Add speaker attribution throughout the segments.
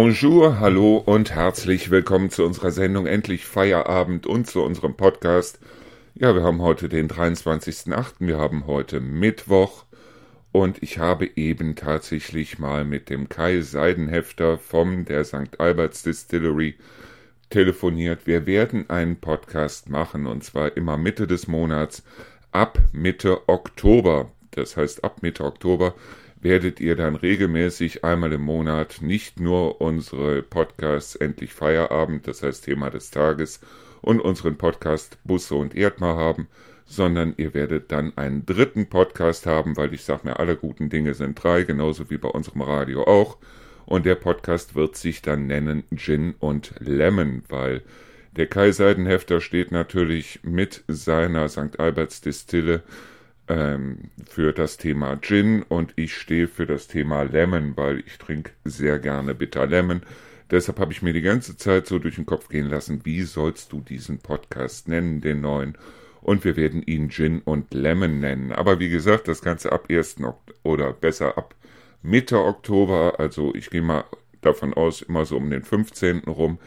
Speaker 1: Bonjour, hallo und herzlich willkommen zu unserer Sendung Endlich Feierabend und zu unserem Podcast. Ja, wir haben heute den 23.08., wir haben heute Mittwoch und ich habe eben tatsächlich mal mit dem Kai Seidenhefter vom der St. Alberts Distillery telefoniert. Wir werden einen Podcast machen und zwar immer Mitte des Monats ab Mitte Oktober. Das heißt, ab Mitte Oktober werdet ihr dann regelmäßig einmal im Monat nicht nur unsere Podcasts Endlich Feierabend, das heißt Thema des Tages, und unseren Podcast Busse und Erdmar haben, sondern ihr werdet dann einen dritten Podcast haben, weil ich sage mir, alle guten Dinge sind drei, genauso wie bei unserem Radio auch. Und der Podcast wird sich dann nennen Gin und Lemon, weil der Kai Seidenhefter steht natürlich mit seiner St. Alberts Distille ähm, für das Thema Gin und ich stehe für das Thema Lemon, weil ich trinke sehr gerne Bitter Lemon. Deshalb habe ich mir die ganze Zeit so durch den Kopf gehen lassen, wie sollst du diesen Podcast nennen, den neuen? Und wir werden ihn Gin und Lemon nennen. Aber wie gesagt, das Ganze ab 1. Ok oder besser ab Mitte Oktober, also ich gehe mal davon aus, immer so um den 15. rum,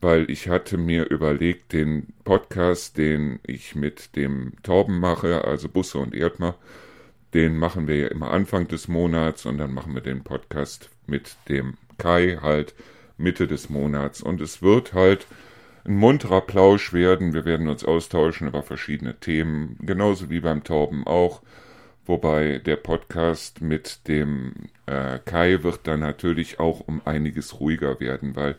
Speaker 1: weil ich hatte mir überlegt, den Podcast, den ich mit dem Torben mache, also Busse und Erdmer, den machen wir ja immer Anfang des Monats und dann machen wir den Podcast mit dem Kai halt Mitte des Monats. Und es wird halt ein munterer Plausch werden. Wir werden uns austauschen über verschiedene Themen, genauso wie beim Torben auch. Wobei der Podcast mit dem äh, Kai wird dann natürlich auch um einiges ruhiger werden, weil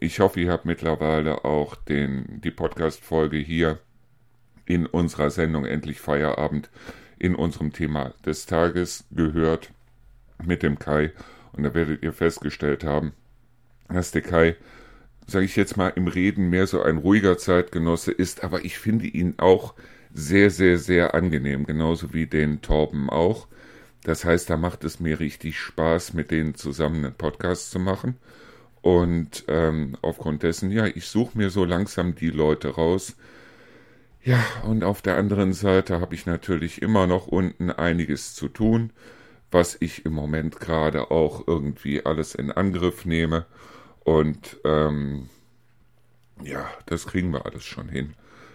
Speaker 1: ich hoffe, ihr habt mittlerweile auch den, die Podcast-Folge hier in unserer Sendung Endlich Feierabend in unserem Thema des Tages gehört mit dem Kai. Und da werdet ihr festgestellt haben, dass der Kai, sage ich jetzt mal, im Reden mehr so ein ruhiger Zeitgenosse ist, aber ich finde ihn auch sehr, sehr, sehr angenehm, genauso wie den Torben auch. Das heißt, da macht es mir richtig Spaß, mit denen zusammen einen Podcast zu machen. Und ähm, aufgrund dessen, ja, ich suche mir so langsam die Leute raus. Ja, und auf der anderen Seite habe ich natürlich immer noch unten einiges zu tun, was ich im Moment gerade auch irgendwie alles in Angriff nehme. Und ähm, ja, das kriegen wir alles schon hin.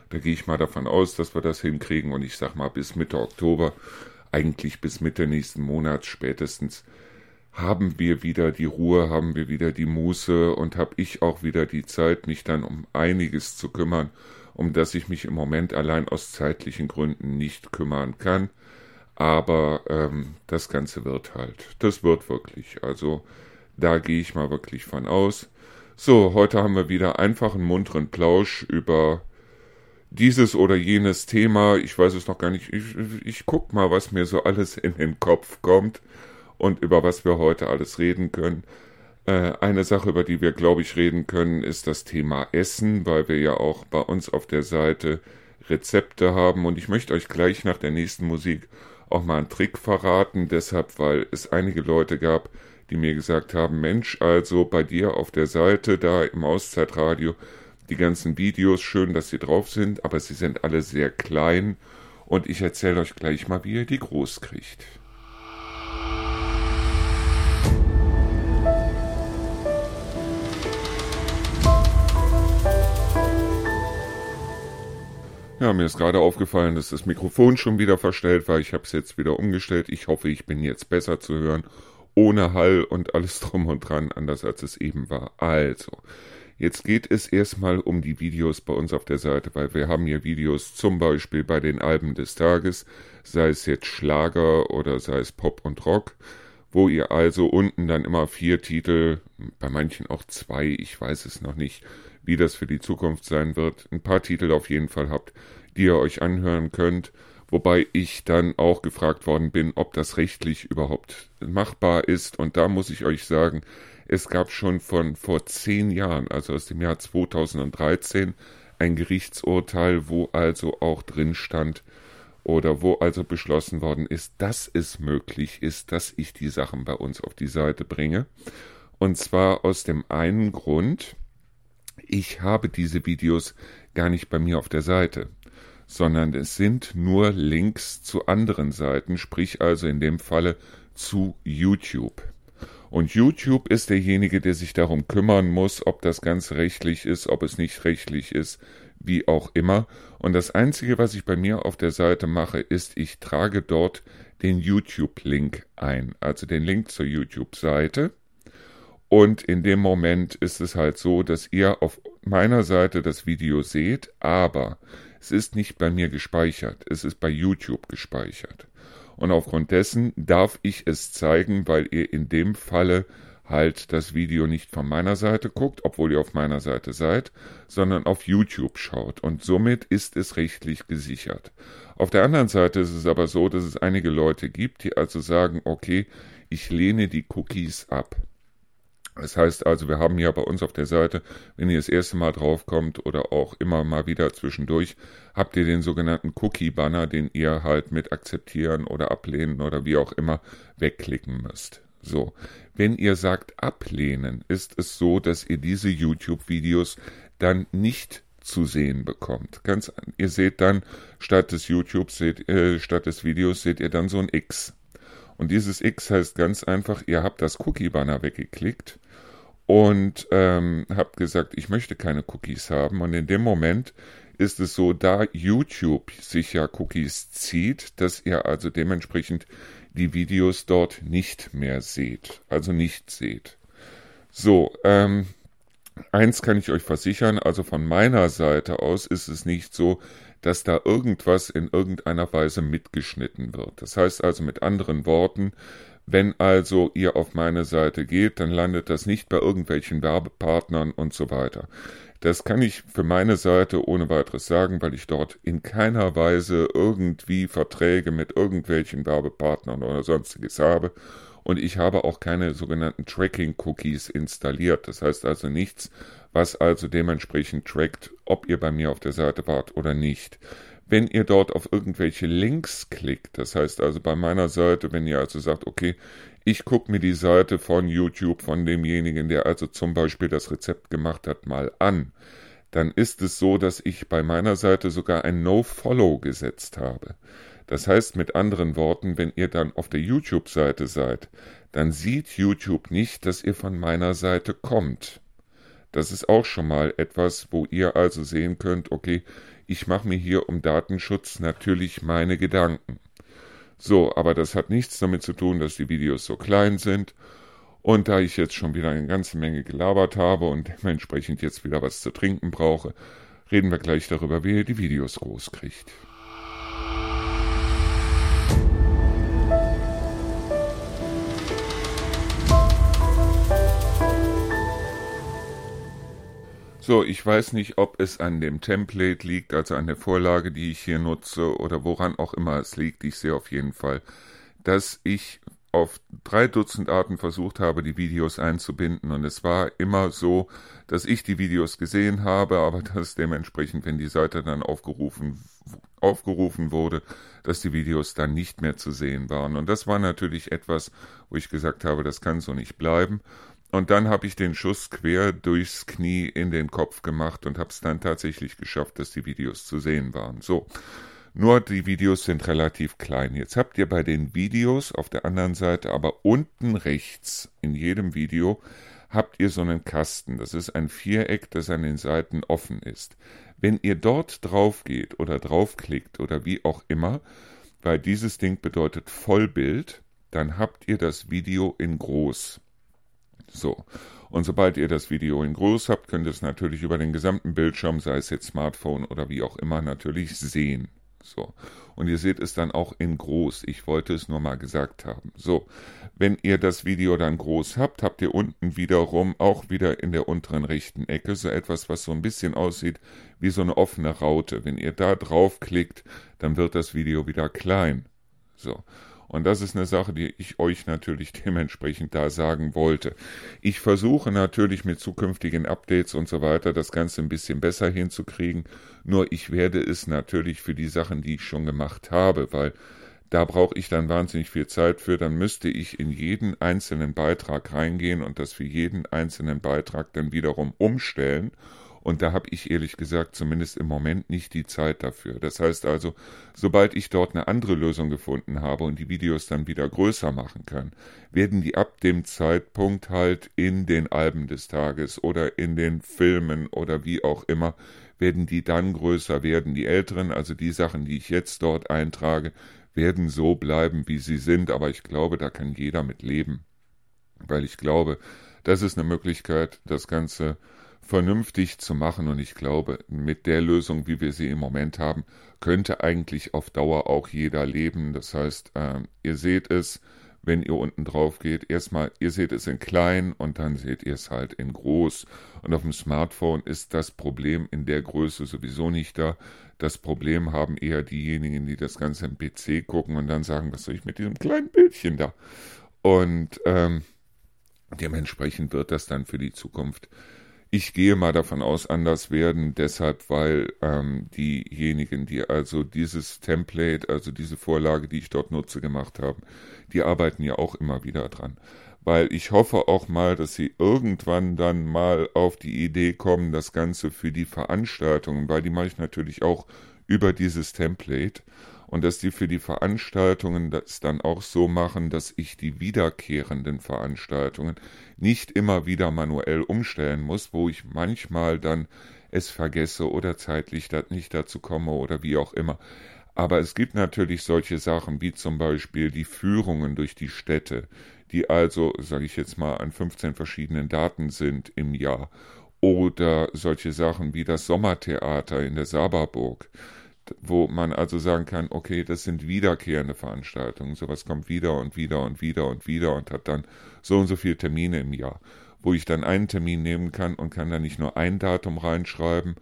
Speaker 1: Da gehe ich mal davon aus, dass wir das hinkriegen. Und ich sag mal, bis Mitte Oktober, eigentlich bis Mitte nächsten Monats spätestens, haben wir wieder die Ruhe, haben wir wieder die Muße und habe ich auch wieder die Zeit, mich dann um einiges zu kümmern, um das ich mich im Moment allein aus zeitlichen Gründen nicht kümmern kann. Aber ähm, das Ganze wird halt. Das wird wirklich. Also da gehe ich mal wirklich von aus. So, heute haben wir wieder einfach einen munteren Plausch über dieses oder jenes Thema. Ich weiß es noch gar nicht. Ich, ich guck mal, was mir so alles in den Kopf kommt und über was wir heute alles reden können. Äh, eine Sache, über die wir, glaube ich, reden können, ist das Thema Essen, weil wir ja auch bei uns auf der Seite Rezepte haben. Und ich möchte euch gleich nach der nächsten Musik auch mal einen Trick verraten, deshalb, weil es einige Leute gab, die mir gesagt haben, Mensch, also bei dir auf der Seite da im Auszeitradio, die ganzen Videos, schön, dass sie drauf sind, aber sie sind alle sehr klein und ich erzähle euch gleich mal, wie ihr die groß kriegt. Ja, mir ist gerade aufgefallen, dass das Mikrofon schon wieder verstellt war. Ich habe es jetzt wieder umgestellt. Ich hoffe, ich bin jetzt besser zu hören. Ohne Hall und alles drum und dran, anders als es eben war. Also, jetzt geht es erstmal um die Videos bei uns auf der Seite, weil wir haben hier Videos zum Beispiel bei den Alben des Tages, sei es jetzt Schlager oder sei es Pop und Rock, wo ihr also unten dann immer vier Titel, bei manchen auch zwei, ich weiß es noch nicht, wie das für die Zukunft sein wird, ein paar Titel auf jeden Fall habt, die ihr euch anhören könnt, wobei ich dann auch gefragt worden bin, ob das rechtlich überhaupt machbar ist. Und da muss ich euch sagen, es gab schon von vor zehn Jahren, also aus dem Jahr 2013, ein Gerichtsurteil, wo also auch drin stand, oder wo also beschlossen worden ist, dass es möglich ist, dass ich die Sachen bei uns auf die Seite bringe. Und zwar aus dem einen Grund, ich habe diese Videos gar nicht bei mir auf der Seite, sondern es sind nur Links zu anderen Seiten, sprich also in dem Falle zu YouTube. Und YouTube ist derjenige, der sich darum kümmern muss, ob das Ganze rechtlich ist, ob es nicht rechtlich ist, wie auch immer. Und das Einzige, was ich bei mir auf der Seite mache, ist, ich trage dort den YouTube-Link ein, also den Link zur YouTube-Seite. Und in dem Moment ist es halt so, dass ihr auf meiner Seite das Video seht, aber es ist nicht bei mir gespeichert, es ist bei YouTube gespeichert. Und aufgrund dessen darf ich es zeigen, weil ihr in dem Falle halt das Video nicht von meiner Seite guckt, obwohl ihr auf meiner Seite seid, sondern auf YouTube schaut. Und somit ist es rechtlich gesichert. Auf der anderen Seite ist es aber so, dass es einige Leute gibt, die also sagen, okay, ich lehne die Cookies ab. Das heißt also, wir haben ja bei uns auf der Seite, wenn ihr das erste Mal draufkommt oder auch immer mal wieder zwischendurch, habt ihr den sogenannten Cookie-Banner, den ihr halt mit akzeptieren oder ablehnen oder wie auch immer wegklicken müsst. So, wenn ihr sagt ablehnen, ist es so, dass ihr diese YouTube-Videos dann nicht zu sehen bekommt. Ganz, ihr seht dann statt des YouTube, seht, äh, statt des Videos seht ihr dann so ein X. Und dieses X heißt ganz einfach, ihr habt das Cookie-Banner weggeklickt und ähm, habt gesagt, ich möchte keine Cookies haben. Und in dem Moment ist es so, da YouTube sich ja Cookies zieht, dass ihr also dementsprechend die Videos dort nicht mehr seht, also nicht seht. So, ähm, eins kann ich euch versichern, also von meiner Seite aus ist es nicht so, dass da irgendwas in irgendeiner Weise mitgeschnitten wird. Das heißt also mit anderen Worten, wenn also ihr auf meine Seite geht, dann landet das nicht bei irgendwelchen Werbepartnern und so weiter. Das kann ich für meine Seite ohne weiteres sagen, weil ich dort in keiner Weise irgendwie Verträge mit irgendwelchen Werbepartnern oder sonstiges habe. Und ich habe auch keine sogenannten Tracking-Cookies installiert. Das heißt also nichts, was also dementsprechend trackt, ob ihr bei mir auf der Seite wart oder nicht. Wenn ihr dort auf irgendwelche Links klickt, das heißt also bei meiner Seite, wenn ihr also sagt, okay, ich gucke mir die Seite von YouTube von demjenigen, der also zum Beispiel das Rezept gemacht hat, mal an, dann ist es so, dass ich bei meiner Seite sogar ein No-Follow gesetzt habe. Das heißt mit anderen Worten, wenn ihr dann auf der YouTube-Seite seid, dann sieht YouTube nicht, dass ihr von meiner Seite kommt. Das ist auch schon mal etwas, wo ihr also sehen könnt, okay, ich mache mir hier um Datenschutz natürlich meine Gedanken. So, aber das hat nichts damit zu tun, dass die Videos so klein sind. Und da ich jetzt schon wieder eine ganze Menge gelabert habe und dementsprechend jetzt wieder was zu trinken brauche, reden wir gleich darüber, wie ihr die Videos groß kriegt. So, ich weiß nicht, ob es an dem Template liegt, also an der Vorlage, die ich hier nutze, oder woran auch immer es liegt. Ich sehe auf jeden Fall, dass ich auf drei Dutzend Arten versucht habe, die Videos einzubinden. Und es war immer so, dass ich die Videos gesehen habe, aber dass dementsprechend, wenn die Seite dann aufgerufen, aufgerufen wurde, dass die Videos dann nicht mehr zu sehen waren. Und das war natürlich etwas, wo ich gesagt habe, das kann so nicht bleiben. Und dann habe ich den Schuss quer durchs Knie in den Kopf gemacht und habe es dann tatsächlich geschafft, dass die Videos zu sehen waren. So, nur die Videos sind relativ klein. Jetzt habt ihr bei den Videos auf der anderen Seite aber unten rechts in jedem Video habt ihr so einen Kasten. Das ist ein Viereck, das an den Seiten offen ist. Wenn ihr dort drauf geht oder draufklickt oder wie auch immer, weil dieses Ding bedeutet Vollbild, dann habt ihr das Video in groß. So. Und sobald ihr das Video in groß habt, könnt ihr es natürlich über den gesamten Bildschirm, sei es jetzt Smartphone oder wie auch immer, natürlich sehen. So. Und ihr seht es dann auch in groß. Ich wollte es nur mal gesagt haben. So. Wenn ihr das Video dann groß habt, habt ihr unten wiederum auch wieder in der unteren rechten Ecke so etwas, was so ein bisschen aussieht wie so eine offene Raute. Wenn ihr da draufklickt, dann wird das Video wieder klein. So. Und das ist eine Sache, die ich euch natürlich dementsprechend da sagen wollte. Ich versuche natürlich mit zukünftigen Updates und so weiter das Ganze ein bisschen besser hinzukriegen. Nur ich werde es natürlich für die Sachen, die ich schon gemacht habe, weil da brauche ich dann wahnsinnig viel Zeit für. Dann müsste ich in jeden einzelnen Beitrag reingehen und das für jeden einzelnen Beitrag dann wiederum umstellen Und da habe ich ehrlich gesagt zumindest im Moment nicht die Zeit dafür. Das heißt also, sobald ich dort eine andere Lösung gefunden habe und die Videos dann wieder größer machen kann, werden die ab dem Zeitpunkt halt in den Alben des Tages oder in den Filmen oder wie auch immer, werden die dann größer werden. Die älteren, also die Sachen, die ich jetzt dort eintrage, werden so bleiben, wie sie sind, aber ich glaube, da kann jeder mit leben. Weil ich glaube, das ist eine Möglichkeit, das Ganze vernünftig zu machen. Und ich glaube, mit der Lösung, wie wir sie im Moment haben, könnte eigentlich auf Dauer auch jeder leben. Das heißt, äh, ihr seht es, wenn ihr unten drauf geht. Erstmal, ihr seht es in klein und dann seht ihr es halt in groß. Und auf dem Smartphone ist das Problem in der Größe sowieso nicht da. Das Problem haben eher diejenigen, die das Ganze im PC gucken und dann sagen, was soll ich mit diesem kleinen Bildchen da? Und ähm, dementsprechend wird das dann für die Zukunft ich gehe mal davon aus, anders werden, deshalb, weil ähm, diejenigen, die also dieses Template, also diese Vorlage, die ich dort nutze, gemacht haben, die arbeiten ja auch immer wieder dran. Weil ich hoffe auch mal, dass sie irgendwann dann mal auf die Idee kommen, das Ganze für die Veranstaltungen, weil die mache ich natürlich auch über dieses Template und dass die für die Veranstaltungen das dann auch so machen, dass ich die wiederkehrenden Veranstaltungen nicht immer wieder manuell umstellen muss, wo ich manchmal dann es vergesse oder zeitlich nicht dazu komme oder wie auch immer. Aber es gibt natürlich solche Sachen wie zum Beispiel die Führungen durch die Städte, die also, sage ich jetzt mal, an 15 verschiedenen Daten sind im Jahr. Oder solche Sachen wie das Sommertheater in der Saberburg wo man also sagen kann, okay, das sind wiederkehrende Veranstaltungen, sowas kommt wieder und wieder und wieder und wieder und hat dann so und so viele Termine im Jahr, wo ich dann einen Termin nehmen kann und kann da nicht nur ein Datum reinschreiben,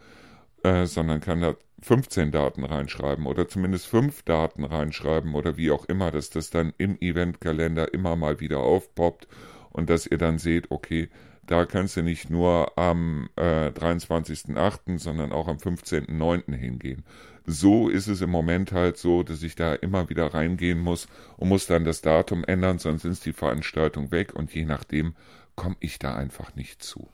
Speaker 1: äh, sondern kann da 15 Daten reinschreiben oder zumindest fünf Daten reinschreiben oder wie auch immer, dass das dann im Eventkalender immer mal wieder aufpoppt und dass ihr dann seht, okay, da kannst du nicht nur am äh, 23.08., sondern auch am 15.09. hingehen. So ist es im Moment halt so, dass ich da immer wieder reingehen muss und muss dann das Datum ändern, sonst ist die Veranstaltung weg und je nachdem komme ich da einfach nicht zu.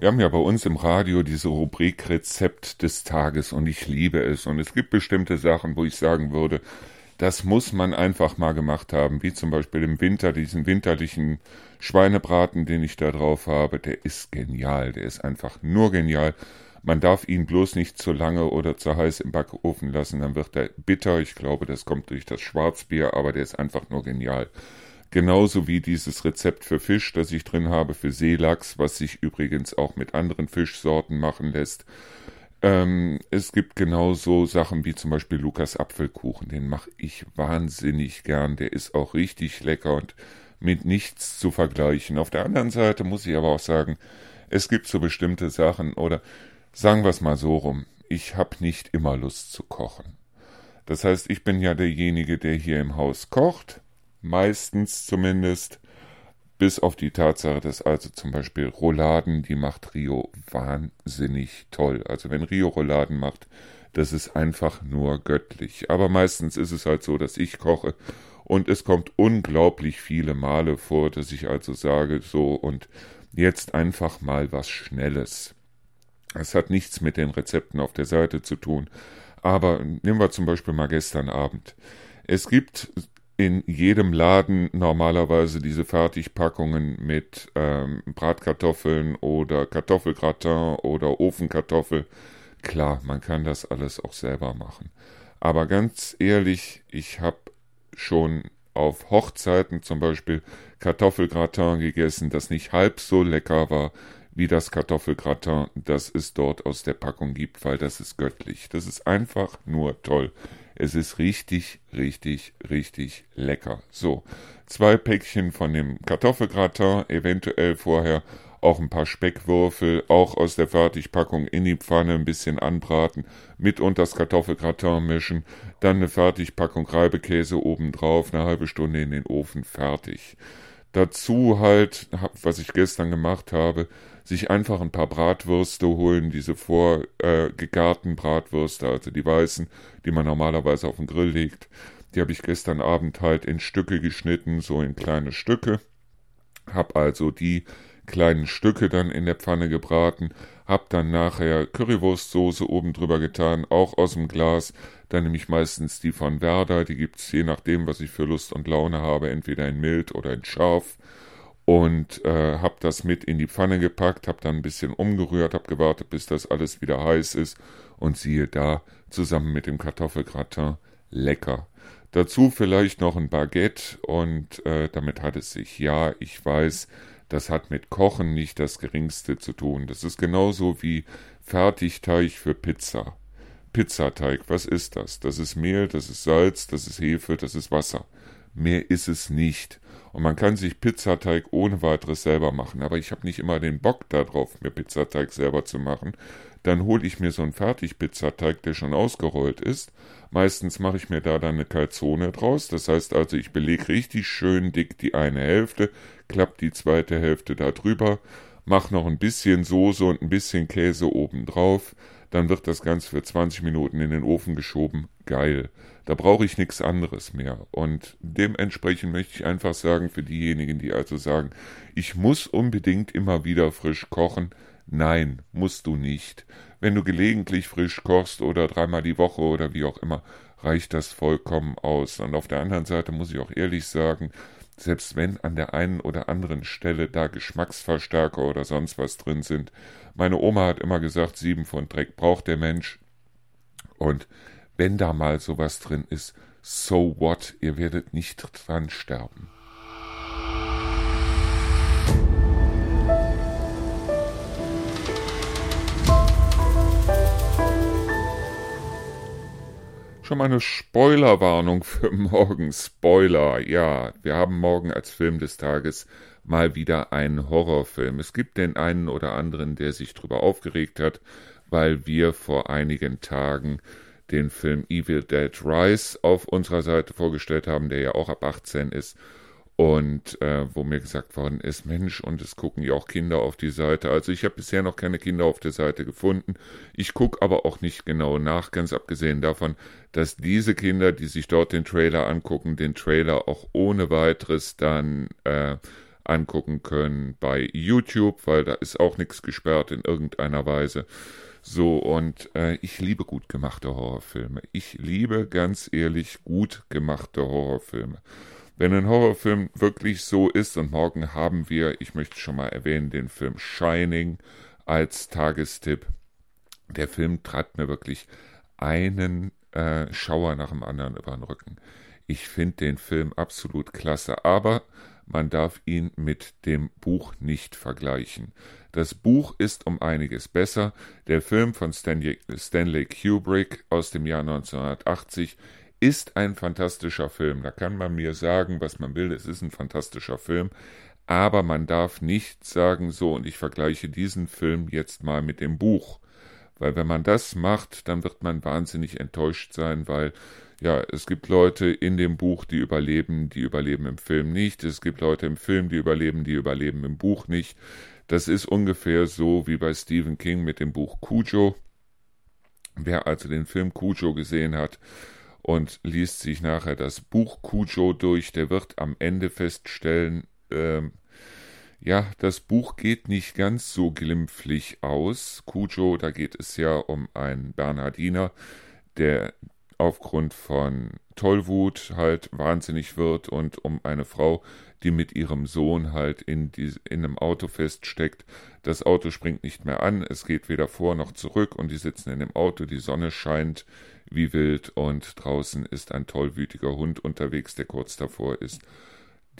Speaker 1: Wir haben ja bei uns im Radio diese Rubrik Rezept des Tages und ich liebe es. Und es gibt bestimmte Sachen, wo ich sagen würde, das muss man einfach mal gemacht haben, wie zum Beispiel im Winter diesen winterlichen Schweinebraten, den ich da drauf habe, der ist genial, der ist einfach nur genial. Man darf ihn bloß nicht zu lange oder zu heiß im Backofen lassen, dann wird er bitter. Ich glaube, das kommt durch das Schwarzbier, aber der ist einfach nur genial. Genauso wie dieses Rezept für Fisch, das ich drin habe, für Seelachs, was sich übrigens auch mit anderen Fischsorten machen lässt. Ähm, es gibt genauso Sachen wie zum Beispiel Lukas Apfelkuchen, den mache ich wahnsinnig gern. Der ist auch richtig lecker und mit nichts zu vergleichen. Auf der anderen Seite muss ich aber auch sagen, es gibt so bestimmte Sachen oder sagen wir es mal so rum, ich habe nicht immer Lust zu kochen. Das heißt, ich bin ja derjenige, der hier im Haus kocht meistens zumindest, bis auf die Tatsache, dass also zum Beispiel Rouladen, die macht Rio wahnsinnig toll. Also wenn Rio Rouladen macht, das ist einfach nur göttlich. Aber meistens ist es halt so, dass ich koche und es kommt unglaublich viele Male vor, dass ich also sage, so und jetzt einfach mal was Schnelles. Es hat nichts mit den Rezepten auf der Seite zu tun. Aber nehmen wir zum Beispiel mal gestern Abend. Es gibt in jedem Laden normalerweise diese Fertigpackungen mit ähm, Bratkartoffeln oder Kartoffelgratin oder Ofenkartoffel. Klar, man kann das alles auch selber machen. Aber ganz ehrlich, ich habe schon auf Hochzeiten zum Beispiel Kartoffelgratin gegessen, das nicht halb so lecker war wie das Kartoffelgratin, das es dort aus der Packung gibt, weil das ist göttlich. Das ist einfach nur toll. Es ist richtig, richtig, richtig lecker. So, zwei Päckchen von dem Kartoffelgratin, eventuell vorher auch ein paar Speckwürfel, auch aus der Fertigpackung in die Pfanne ein bisschen anbraten, mit und das Kartoffelgratin mischen, dann eine Fertigpackung Reibekäse obendrauf, eine halbe Stunde in den Ofen, fertig. Dazu halt, was ich gestern gemacht habe, sich einfach ein paar Bratwürste holen, diese vorgegarten äh, Bratwürste, also die weißen, die man normalerweise auf den Grill legt. Die habe ich gestern Abend halt in Stücke geschnitten, so in kleine Stücke. Hab also die kleinen Stücke dann in der Pfanne gebraten, hab dann nachher Currywurstsoße oben drüber getan, auch aus dem Glas, dann nehme ich meistens die von Werder, die gibt's je nachdem, was ich für Lust und Laune habe, entweder in mild oder in scharf und äh, hab das mit in die Pfanne gepackt, hab dann ein bisschen umgerührt, hab gewartet, bis das alles wieder heiß ist und siehe da, zusammen mit dem Kartoffelgratin, lecker. Dazu vielleicht noch ein Baguette und äh, damit hat es sich, ja, ich weiß, das hat mit Kochen nicht das geringste zu tun. Das ist genauso wie Fertigteig für Pizza. Pizzateig, was ist das? Das ist Mehl, das ist Salz, das ist Hefe, das ist Wasser. Mehr ist es nicht. Und man kann sich Pizzateig ohne weiteres selber machen. Aber ich habe nicht immer den Bock darauf, mir Pizzateig selber zu machen. Dann hole ich mir so einen Fertig-Pizzateig, der schon ausgerollt ist. Meistens mache ich mir da dann eine Calzone draus. Das heißt also, ich belege richtig schön dick die eine Hälfte, klapp die zweite Hälfte da drüber, mache noch ein bisschen Soße und ein bisschen Käse oben drauf. Dann wird das Ganze für 20 Minuten in den Ofen geschoben. Geil. Da brauche ich nichts anderes mehr. Und dementsprechend möchte ich einfach sagen, für diejenigen, die also sagen, ich muss unbedingt immer wieder frisch kochen, nein, musst du nicht. Wenn du gelegentlich frisch kochst oder dreimal die Woche oder wie auch immer, reicht das vollkommen aus. Und auf der anderen Seite muss ich auch ehrlich sagen, selbst wenn an der einen oder anderen Stelle da Geschmacksverstärker oder sonst was drin sind. Meine Oma hat immer gesagt, sieben von Dreck braucht der Mensch. Und wenn da mal sowas drin ist, so what, ihr werdet nicht dran sterben. Schon mal eine Spoilerwarnung für morgen. Spoiler, ja, wir haben morgen als Film des Tages mal wieder einen Horrorfilm. Es gibt den einen oder anderen, der sich darüber aufgeregt hat, weil wir vor einigen Tagen den Film Evil Dead Rise auf unserer Seite vorgestellt haben, der ja auch ab 18 ist. Und äh, wo mir gesagt worden ist, Mensch, und es gucken ja auch Kinder auf die Seite. Also ich habe bisher noch keine Kinder auf der Seite gefunden. Ich gucke aber auch nicht genau nach, ganz abgesehen davon, dass diese Kinder, die sich dort den Trailer angucken, den Trailer auch ohne weiteres dann äh, angucken können bei YouTube, weil da ist auch nichts gesperrt in irgendeiner Weise. So, und äh, ich liebe gut gemachte Horrorfilme. Ich liebe ganz ehrlich gut gemachte Horrorfilme. Wenn ein Horrorfilm wirklich so ist, und morgen haben wir, ich möchte schon mal erwähnen, den Film Shining als Tagestipp. Der Film trat mir wirklich einen äh, Schauer nach dem anderen über den Rücken. Ich finde den Film absolut klasse, aber man darf ihn mit dem Buch nicht vergleichen. Das Buch ist um einiges besser. Der Film von Stanley Kubrick aus dem Jahr 1980 ist ein fantastischer Film. Da kann man mir sagen, was man will, es ist ein fantastischer Film. Aber man darf nicht sagen, so, und ich vergleiche diesen Film jetzt mal mit dem Buch. Weil wenn man das macht, dann wird man wahnsinnig enttäuscht sein, weil ja, es gibt Leute in dem Buch, die überleben, die überleben im Film nicht. Es gibt Leute im Film, die überleben, die überleben im Buch nicht. Das ist ungefähr so wie bei Stephen King mit dem Buch Cujo. Wer also den Film Cujo gesehen hat und liest sich nachher das Buch Cujo durch, der wird am Ende feststellen, ähm, ja, das Buch geht nicht ganz so glimpflich aus. Cujo, da geht es ja um einen Bernhardiner, der aufgrund von Tollwut halt wahnsinnig wird und um eine Frau, die mit ihrem Sohn halt in, die, in einem Auto feststeckt. Das Auto springt nicht mehr an, es geht weder vor noch zurück und die sitzen in dem Auto, die Sonne scheint wie wild und draußen ist ein tollwütiger Hund unterwegs, der kurz davor ist,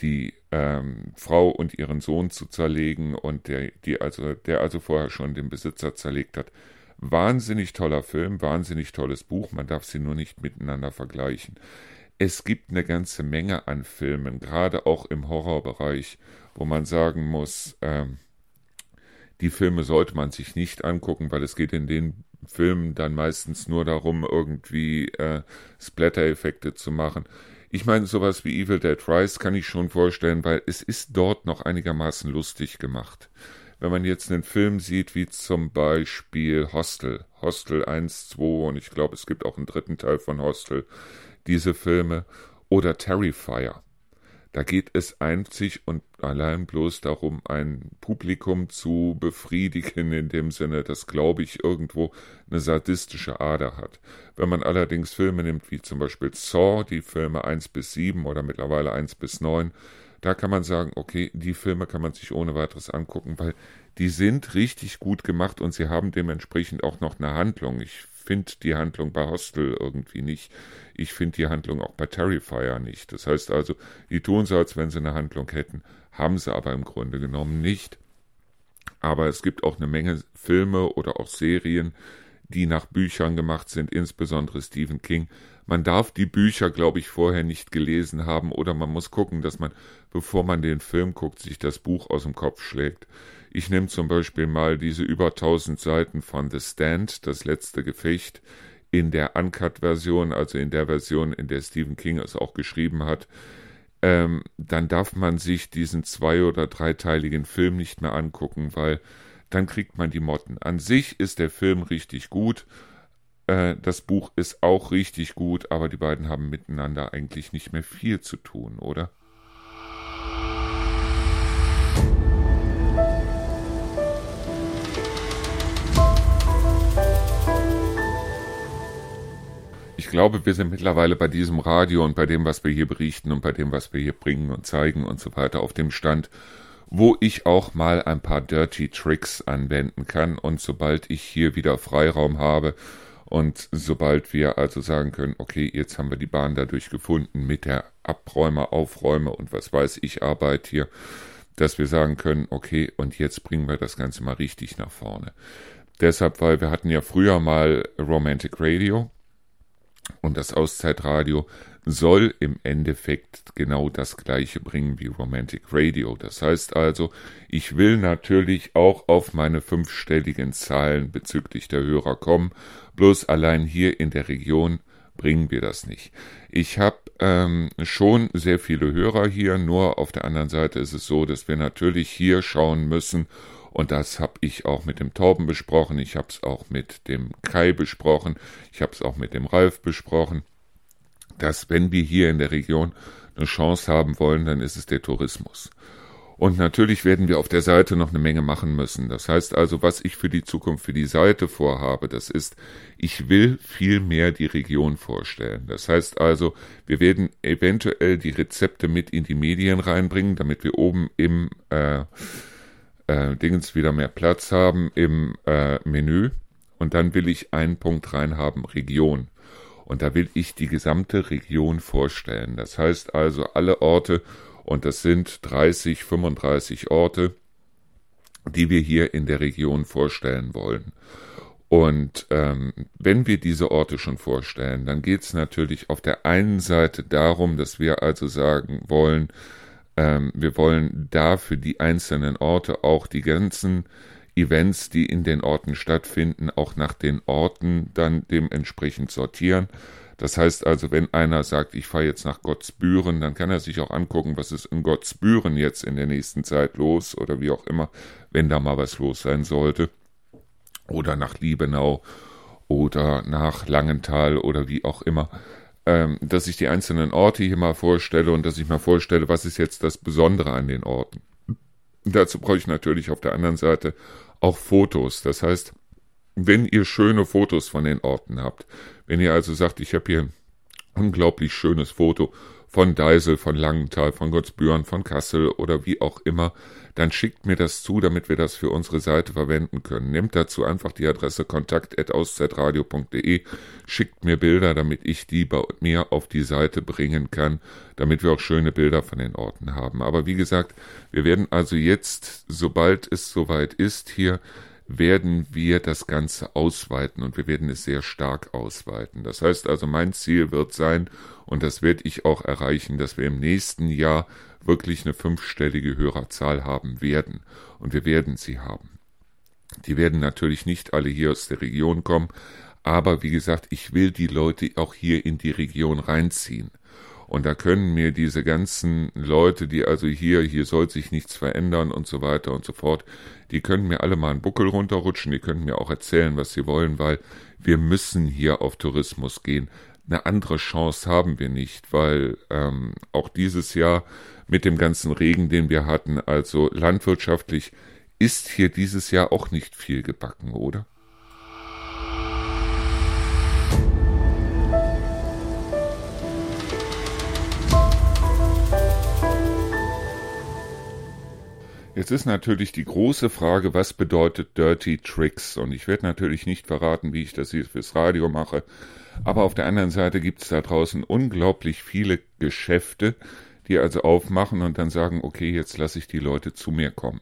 Speaker 1: die ähm, Frau und ihren Sohn zu zerlegen und der, die also, der also vorher schon den Besitzer zerlegt hat. Wahnsinnig toller Film, wahnsinnig tolles Buch, man darf sie nur nicht miteinander vergleichen. Es gibt eine ganze Menge an Filmen, gerade auch im Horrorbereich, wo man sagen muss, ähm, die Filme sollte man sich nicht angucken, weil es geht in den Filmen dann meistens nur darum, irgendwie äh, Splatter-Effekte zu machen. Ich meine, sowas wie Evil Dead Rise kann ich schon vorstellen, weil es ist dort noch einigermaßen lustig gemacht. Wenn man jetzt einen Film sieht, wie zum Beispiel Hostel, Hostel 1, 2 und ich glaube, es gibt auch einen dritten Teil von Hostel, diese Filme, oder Terrifier. Da geht es einzig und allein bloß darum, ein Publikum zu befriedigen, in dem Sinne, dass, glaube ich, irgendwo eine sadistische Ader hat. Wenn man allerdings Filme nimmt, wie zum Beispiel Saw, die Filme 1 bis 7 oder mittlerweile 1 bis 9, da kann man sagen, okay, die Filme kann man sich ohne weiteres angucken, weil die sind richtig gut gemacht und sie haben dementsprechend auch noch eine Handlung. Ich finde die Handlung bei Hostel irgendwie nicht. Ich finde die Handlung auch bei Terrifier nicht. Das heißt also, die tun so, als wenn sie eine Handlung hätten, haben sie aber im Grunde genommen nicht. Aber es gibt auch eine Menge Filme oder auch Serien, die nach Büchern gemacht sind, insbesondere Stephen King. Man darf die Bücher, glaube ich, vorher nicht gelesen haben oder man muss gucken, dass man, bevor man den Film guckt, sich das Buch aus dem Kopf schlägt. Ich nehme zum Beispiel mal diese über 1000 Seiten von The Stand, das letzte Gefecht, in der Uncut-Version, also in der Version, in der Stephen King es auch geschrieben hat. Ähm, dann darf man sich diesen zwei- oder dreiteiligen Film nicht mehr angucken, weil dann kriegt man die Motten. An sich ist der Film richtig gut. Äh, das Buch ist auch richtig gut, aber die beiden haben miteinander eigentlich nicht mehr viel zu tun, oder? Ich glaube, wir sind mittlerweile bei diesem Radio und bei dem, was wir hier berichten und bei dem, was wir hier bringen und zeigen und so weiter auf dem Stand, wo ich auch mal ein paar Dirty Tricks anwenden kann und sobald ich hier wieder Freiraum habe und sobald wir also sagen können, okay, jetzt haben wir die Bahn dadurch gefunden mit der Abräume, Aufräume und was weiß ich Arbeit hier, dass wir sagen können, okay, und jetzt bringen wir das Ganze mal richtig nach vorne. Deshalb, weil wir hatten ja früher mal Romantic Radio, und das Auszeitradio soll im Endeffekt genau das gleiche bringen wie Romantic Radio. Das heißt also, ich will natürlich auch auf meine fünfstelligen Zahlen bezüglich der Hörer kommen, bloß allein hier in der Region bringen wir das nicht. Ich habe ähm, schon sehr viele Hörer hier, nur auf der anderen Seite ist es so, dass wir natürlich hier schauen müssen, und das habe ich auch mit dem Torben besprochen, ich habe es auch mit dem Kai besprochen, ich habe es auch mit dem Ralf besprochen, dass wenn wir hier in der Region eine Chance haben wollen, dann ist es der Tourismus. Und natürlich werden wir auf der Seite noch eine Menge machen müssen. Das heißt also, was ich für die Zukunft für die Seite vorhabe, das ist, ich will viel mehr die Region vorstellen. Das heißt also, wir werden eventuell die Rezepte mit in die Medien reinbringen, damit wir oben im äh, äh, Dingens wieder mehr Platz haben im äh, Menü. Und dann will ich einen Punkt rein haben, Region. Und da will ich die gesamte Region vorstellen. Das heißt also alle Orte, und das sind 30, 35 Orte, die wir hier in der Region vorstellen wollen. Und ähm, wenn wir diese Orte schon vorstellen, dann geht es natürlich auf der einen Seite darum, dass wir also sagen wollen, ähm, wir wollen da für die einzelnen Orte auch die ganzen Events, die in den Orten stattfinden, auch nach den Orten dann dementsprechend sortieren. Das heißt also, wenn einer sagt, ich fahre jetzt nach Gottsbüren, dann kann er sich auch angucken, was ist in Gottsbüren jetzt in der nächsten Zeit los oder wie auch immer, wenn da mal was los sein sollte. Oder nach Liebenau oder nach Langenthal oder wie auch immer ähm, dass ich die einzelnen Orte hier mal vorstelle und dass ich mal vorstelle, was ist jetzt das Besondere an den Orten. dazu brauche ich natürlich auf der anderen Seite auch Fotos. Das heißt, wenn ihr schöne Fotos von den Orten habt, wenn ihr also sagt, ich habe hier ein unglaublich schönes Foto von Deisel, von Langenthal, von Gottsbüren, von Kassel oder wie auch immer, dann schickt mir das zu, damit wir das für unsere Seite verwenden können. Nehmt dazu einfach die Adresse kontakt.auszeitradio.de, schickt mir Bilder, damit ich die bei mir auf die Seite bringen kann, damit wir auch schöne Bilder von den Orten haben. Aber wie gesagt, wir werden also jetzt, sobald es soweit ist, hier werden wir das Ganze ausweiten und wir werden es sehr stark ausweiten. Das heißt also, mein Ziel wird sein, und das werde ich auch erreichen, dass wir im nächsten Jahr wirklich eine fünfstellige Hörerzahl haben werden. Und wir werden sie haben. Die werden natürlich nicht alle hier aus der Region kommen, aber wie gesagt, ich will die Leute auch hier in die Region reinziehen. Und da können mir diese ganzen Leute, die also hier, hier soll sich nichts verändern und so weiter und so fort, die können mir alle mal einen Buckel runterrutschen, die können mir auch erzählen, was sie wollen, weil wir müssen hier auf Tourismus gehen. Eine andere Chance haben wir nicht, weil ähm, auch dieses Jahr mit dem ganzen Regen, den wir hatten, also landwirtschaftlich ist hier dieses Jahr auch nicht viel gebacken, oder? Jetzt ist natürlich die große Frage, was bedeutet Dirty Tricks? Und ich werde natürlich nicht verraten, wie ich das hier fürs Radio mache. Aber auf der anderen Seite gibt es da draußen unglaublich viele Geschäfte, die also aufmachen und dann sagen, okay, jetzt lasse ich die Leute zu mir kommen.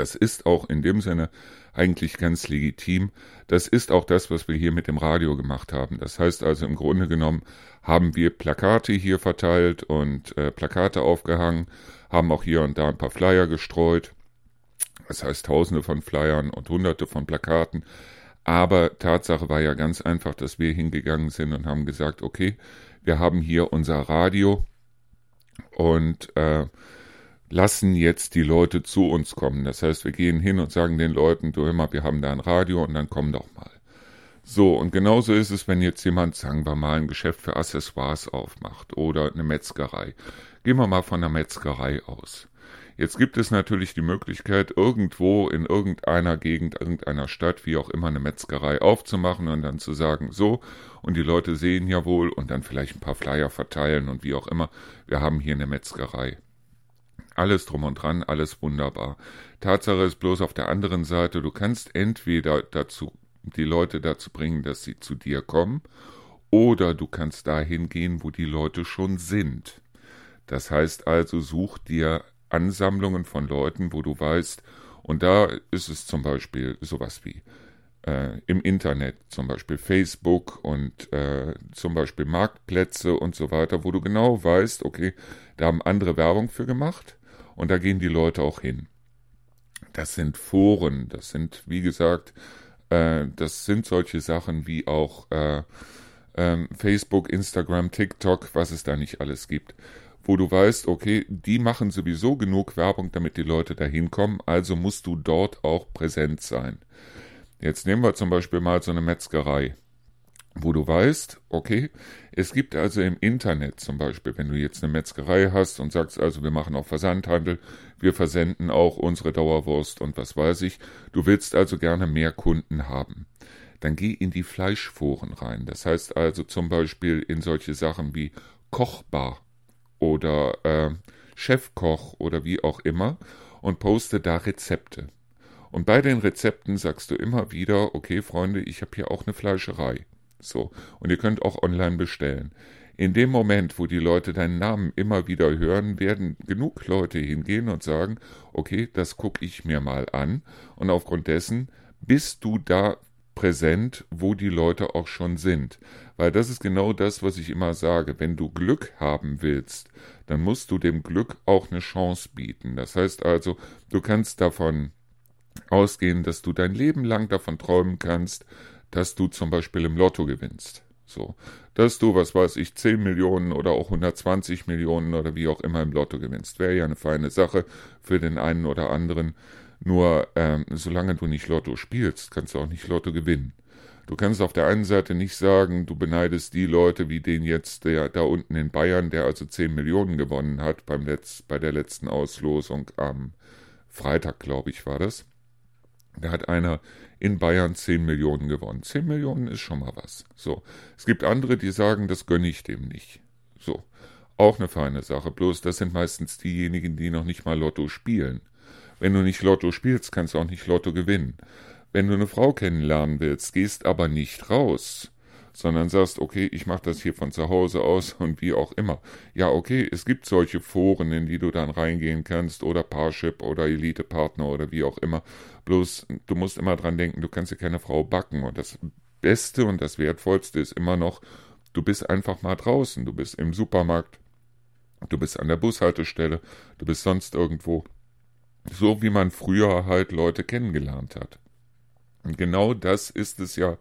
Speaker 1: Das ist auch in dem Sinne eigentlich ganz legitim. Das ist auch das, was wir hier mit dem Radio gemacht haben. Das heißt also im Grunde genommen haben wir Plakate hier verteilt und äh, Plakate aufgehangen, haben auch hier und da ein paar Flyer gestreut. Das heißt Tausende von Flyern und Hunderte von Plakaten. Aber Tatsache war ja ganz einfach, dass wir hingegangen sind und haben gesagt, okay, wir haben hier unser Radio und äh, lassen jetzt die Leute zu uns kommen. Das heißt, wir gehen hin und sagen den Leuten, du immer, wir haben da ein Radio und dann komm doch mal. So, und genauso ist es, wenn jetzt jemand, sagen wir mal, ein Geschäft für Accessoires aufmacht oder eine Metzgerei. Gehen wir mal von einer Metzgerei aus. Jetzt gibt es natürlich die Möglichkeit, irgendwo in irgendeiner Gegend, irgendeiner Stadt, wie auch immer, eine Metzgerei aufzumachen und dann zu sagen, so, und die Leute sehen ja wohl und dann vielleicht ein paar Flyer verteilen und wie auch immer, wir haben hier eine Metzgerei. Alles drum und dran, alles wunderbar. Tatsache ist bloß auf der anderen Seite, du kannst entweder dazu, die Leute dazu bringen, dass sie zu dir kommen, oder du kannst dahin gehen, wo die Leute schon sind. Das heißt also, such dir Ansammlungen von Leuten, wo du weißt, und da ist es zum Beispiel sowas wie äh, im Internet, zum Beispiel Facebook und äh, zum Beispiel Marktplätze und so weiter, wo du genau weißt, okay, da haben andere Werbung für gemacht und da gehen die Leute auch hin. Das sind Foren, das sind, wie gesagt, äh, das sind solche Sachen wie auch äh, ähm, Facebook, Instagram, TikTok, was es da nicht alles gibt wo du weißt, okay, die machen sowieso genug Werbung, damit die Leute da hinkommen, also musst du dort auch präsent sein. Jetzt nehmen wir zum Beispiel mal so eine Metzgerei, wo du weißt, okay, es gibt also im Internet zum Beispiel, wenn du jetzt eine Metzgerei hast und sagst also, wir machen auch Versandhandel, wir versenden auch unsere Dauerwurst und was weiß ich, du willst also gerne mehr Kunden haben dann geh in die Fleischforen rein. Das heißt also zum Beispiel in solche Sachen wie Kochbar oder äh, Chefkoch oder wie auch immer und poste da Rezepte. Und bei den Rezepten sagst du immer wieder, okay, Freunde, ich habe hier auch eine Fleischerei. So, und ihr könnt auch online bestellen. In dem Moment, wo die Leute deinen Namen immer wieder hören, werden genug Leute hingehen und sagen, okay, das gucke ich mir mal an. Und aufgrund dessen bist du da präsent, wo die Leute auch schon sind. Weil das ist genau das, was ich immer sage. Wenn du Glück haben willst, dann musst du dem Glück auch eine Chance bieten. Das heißt also, du kannst davon ausgehen, dass du dein Leben lang davon träumen kannst, dass du zum Beispiel im Lotto gewinnst. So, dass du, was weiß ich, 10 Millionen oder auch 120 Millionen oder wie auch immer im Lotto gewinnst. Wäre ja eine feine Sache für den einen oder anderen. Nur ähm, solange du nicht Lotto spielst, kannst du auch nicht Lotto gewinnen. Du kannst auf der einen Seite nicht sagen, du beneidest die Leute wie den jetzt, der da unten in Bayern, der also 10 Millionen gewonnen hat beim Letz-, bei der letzten Auslosung am Freitag, glaube ich, war das. Da hat einer in Bayern 10 Millionen gewonnen. 10 Millionen ist schon mal was. So. Es gibt andere, die sagen, das gönne ich dem nicht. So. Auch eine feine Sache. Bloß das sind meistens diejenigen, die noch nicht mal Lotto spielen. Wenn du nicht Lotto spielst, kannst du auch nicht Lotto gewinnen. Wenn du eine Frau kennenlernen willst, gehst aber nicht raus, sondern sagst, okay, ich mache das hier von zu Hause aus und wie auch immer. Ja, okay, es gibt solche Foren, in die du dann reingehen kannst oder Parship oder Elite-Partner oder wie auch immer. Bloß, du musst immer dran denken, du kannst dir keine Frau backen und das Beste und das Wertvollste ist immer noch, du bist einfach mal draußen, du bist im Supermarkt, du bist an der Bushaltestelle, du bist sonst irgendwo so wie man früher halt Leute kennengelernt hat. Und genau das ist es ja,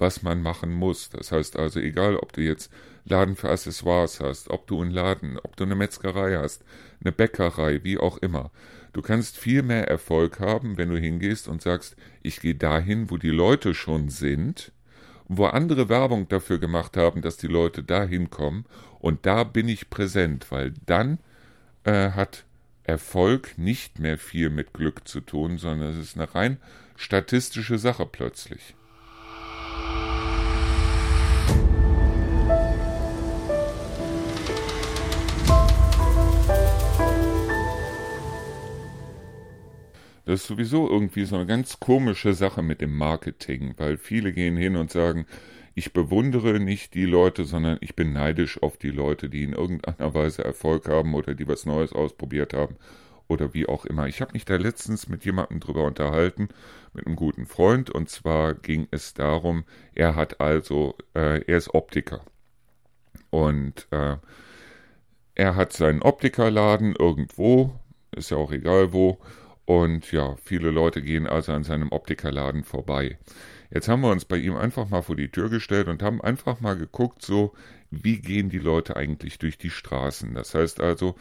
Speaker 1: was man machen muss. Das heißt also, egal ob du jetzt Laden für Accessoires hast, ob du einen Laden, ob du eine Metzgerei hast, eine Bäckerei, wie auch immer. Du kannst viel mehr Erfolg haben, wenn du hingehst und sagst, ich gehe dahin, wo die Leute schon sind, wo andere Werbung dafür gemacht haben, dass die Leute dahin kommen und da bin ich präsent, weil dann äh, hat Erfolg nicht mehr viel mit Glück zu tun, sondern es ist eine rein statistische Sache plötzlich. Das ist sowieso irgendwie so eine ganz komische Sache mit dem Marketing, weil viele gehen hin und sagen, ich bewundere nicht die Leute, sondern ich bin neidisch auf die Leute, die in irgendeiner Weise Erfolg haben oder die was Neues ausprobiert haben oder wie auch immer. Ich habe mich da letztens mit jemandem drüber unterhalten, mit einem guten Freund, und zwar ging es darum, er hat also, äh, er ist Optiker. Und äh, er hat seinen Optikerladen irgendwo, ist ja auch egal wo, und ja, viele Leute gehen also an seinem Optikerladen vorbei. Jetzt haben wir uns bei ihm einfach mal vor die Tür gestellt und haben einfach mal geguckt, so, wie gehen die Leute eigentlich durch die Straßen. Das heißt also,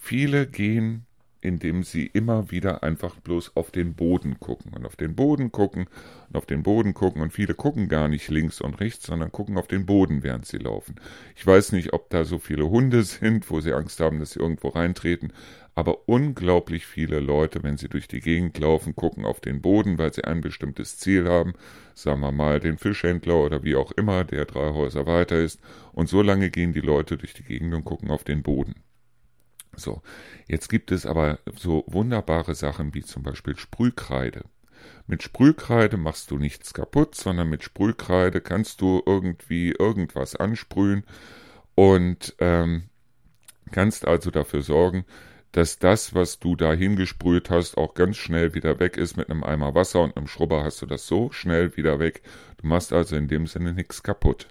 Speaker 1: viele gehen indem sie immer wieder einfach bloß auf den Boden gucken und auf den Boden gucken und auf den Boden gucken und viele gucken gar nicht links und rechts, sondern gucken auf den Boden, während sie laufen. Ich weiß nicht, ob da so viele Hunde sind, wo sie Angst haben, dass sie irgendwo reintreten, aber unglaublich viele Leute, wenn sie durch die Gegend laufen, gucken auf den Boden, weil sie ein bestimmtes Ziel haben, sagen wir mal den Fischhändler oder wie auch immer, der drei Häuser weiter ist, und so lange gehen die Leute durch die Gegend und gucken auf den Boden. So, jetzt gibt es aber so wunderbare Sachen wie zum Beispiel Sprühkreide. Mit Sprühkreide machst du nichts kaputt, sondern mit Sprühkreide kannst du irgendwie irgendwas ansprühen und ähm, kannst also dafür sorgen, dass das, was du da hingesprüht hast, auch ganz schnell wieder weg ist. Mit einem Eimer Wasser und einem Schrubber hast du das so schnell wieder weg. Du machst also in dem Sinne nichts kaputt.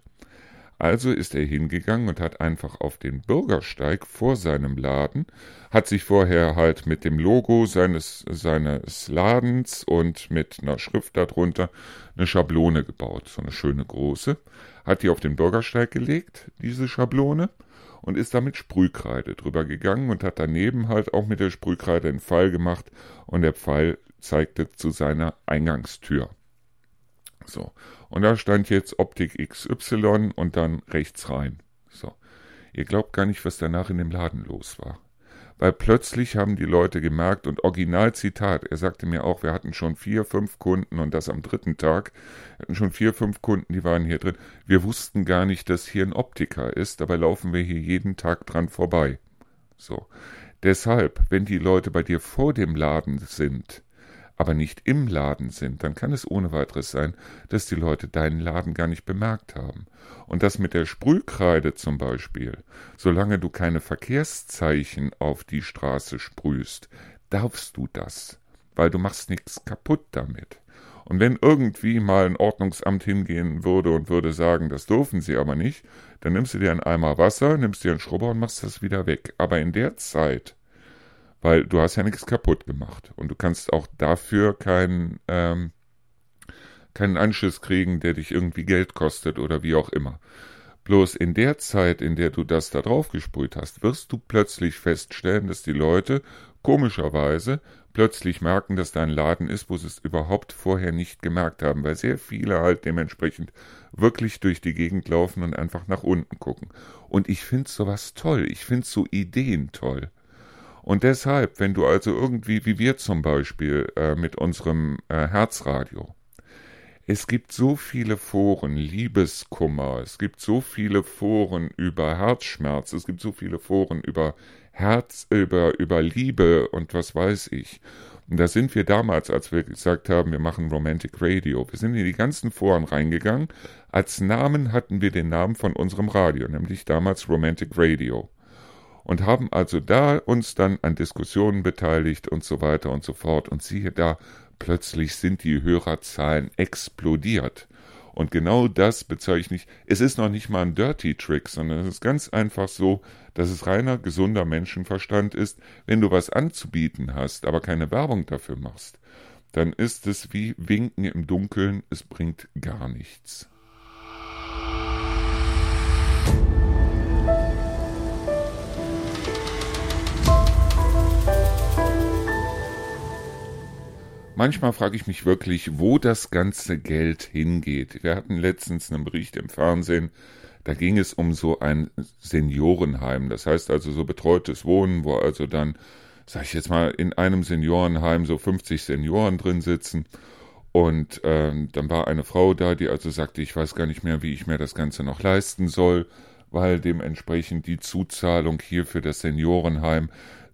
Speaker 1: Also ist er hingegangen und hat einfach auf den Bürgersteig vor seinem Laden, hat sich vorher halt mit dem Logo seines, seines Ladens und mit einer Schrift darunter eine Schablone gebaut, so eine schöne große, hat die auf den Bürgersteig gelegt, diese Schablone, und ist damit Sprühkreide drüber gegangen und hat daneben halt auch mit der Sprühkreide einen Pfeil gemacht und der Pfeil zeigte zu seiner Eingangstür. So. Und da stand jetzt Optik XY und dann rechts rein. So. Ihr glaubt gar nicht, was danach in dem Laden los war. Weil plötzlich haben die Leute gemerkt und Originalzitat, er sagte mir auch, wir hatten schon vier, fünf Kunden und das am dritten Tag, wir hatten schon vier, fünf Kunden, die waren hier drin. Wir wussten gar nicht, dass hier ein Optiker ist, dabei laufen wir hier jeden Tag dran vorbei. So. Deshalb, wenn die Leute bei dir vor dem Laden sind, aber nicht im Laden sind, dann kann es ohne weiteres sein, dass die Leute deinen Laden gar nicht bemerkt haben. Und das mit der Sprühkreide zum Beispiel, solange du keine Verkehrszeichen auf die Straße sprühst, darfst du das, weil du machst nichts kaputt damit. Und wenn irgendwie mal ein Ordnungsamt hingehen würde und würde sagen, das dürfen sie aber nicht, dann nimmst du dir einen Eimer Wasser, nimmst dir einen Schrubber und machst das wieder weg. Aber in der Zeit, weil du hast ja nichts kaputt gemacht und du kannst auch dafür keinen ähm, keinen Anschiss kriegen, der dich irgendwie Geld kostet oder wie auch immer. Bloß in der Zeit, in der du das da drauf gesprüht hast, wirst du plötzlich feststellen, dass die Leute komischerweise plötzlich merken, dass da ein Laden ist, wo sie es überhaupt vorher nicht gemerkt haben, weil sehr viele halt dementsprechend wirklich durch die Gegend laufen und einfach nach unten gucken. Und ich finde sowas toll, ich finde so Ideen toll. Und deshalb, wenn du also irgendwie, wie wir zum Beispiel äh, mit unserem äh, Herzradio, es gibt so viele Foren, Liebeskummer, es gibt so viele Foren über Herzschmerz, es gibt so viele Foren über Herz, über, über Liebe und was weiß ich. Und da sind wir damals, als wir gesagt haben, wir machen Romantic Radio, wir sind in die ganzen Foren reingegangen. Als Namen hatten wir den Namen von unserem Radio, nämlich damals Romantic Radio und haben also da uns dann an Diskussionen beteiligt und so weiter und so fort. Und siehe da, plötzlich sind die Hörerzahlen explodiert. Und genau das bezeichne ich. Es ist noch nicht mal ein Dirty Trick, sondern es ist ganz einfach so, dass es reiner gesunder Menschenverstand ist, wenn du was anzubieten hast, aber keine Werbung dafür machst, dann ist es wie Winken im Dunkeln, es bringt gar nichts. Musik manchmal frage ich mich wirklich, wo das ganze Geld hingeht. Wir hatten letztens einen Bericht im Fernsehen, da ging es um so ein Seniorenheim, das heißt also so betreutes Wohnen, wo also dann, sag ich jetzt mal, in einem Seniorenheim so 50 Senioren drin sitzen. Und ähm, dann war eine Frau da, die also sagte, ich weiß gar nicht mehr, wie ich mir das Ganze noch leisten soll, weil dementsprechend die Zuzahlung hier für das Seniorenheim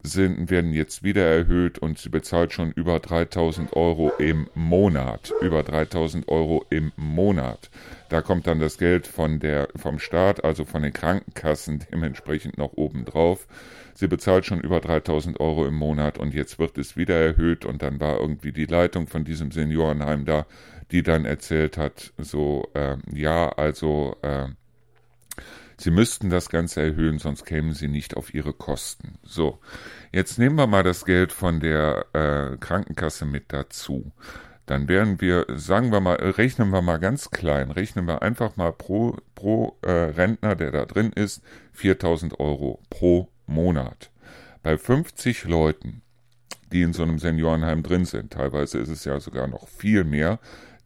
Speaker 1: sind, werden jetzt wieder erhöht und sie bezahlt schon über 3000 Euro im Monat. Über 3000 Euro im Monat. Da kommt dann das Geld von der, vom Staat, also von den Krankenkassen dementsprechend noch oben drauf. Sie bezahlt schon über 3000 Euro im Monat und jetzt wird es wieder erhöht und dann war irgendwie die Leitung von diesem Seniorenheim da, die dann erzählt hat, so, äh, ja, also, äh, Sie müssten das Ganze erhöhen, sonst kämen Sie nicht auf Ihre Kosten. So, jetzt nehmen wir mal das Geld von der äh, Krankenkasse mit dazu. Dann wären wir, sagen wir mal, rechnen wir mal ganz klein, rechnen wir einfach mal pro, pro äh, Rentner, der da drin ist, 4000 Euro pro Monat. Bei 50 Leuten, die in so einem Seniorenheim drin sind, teilweise ist es ja sogar noch viel mehr,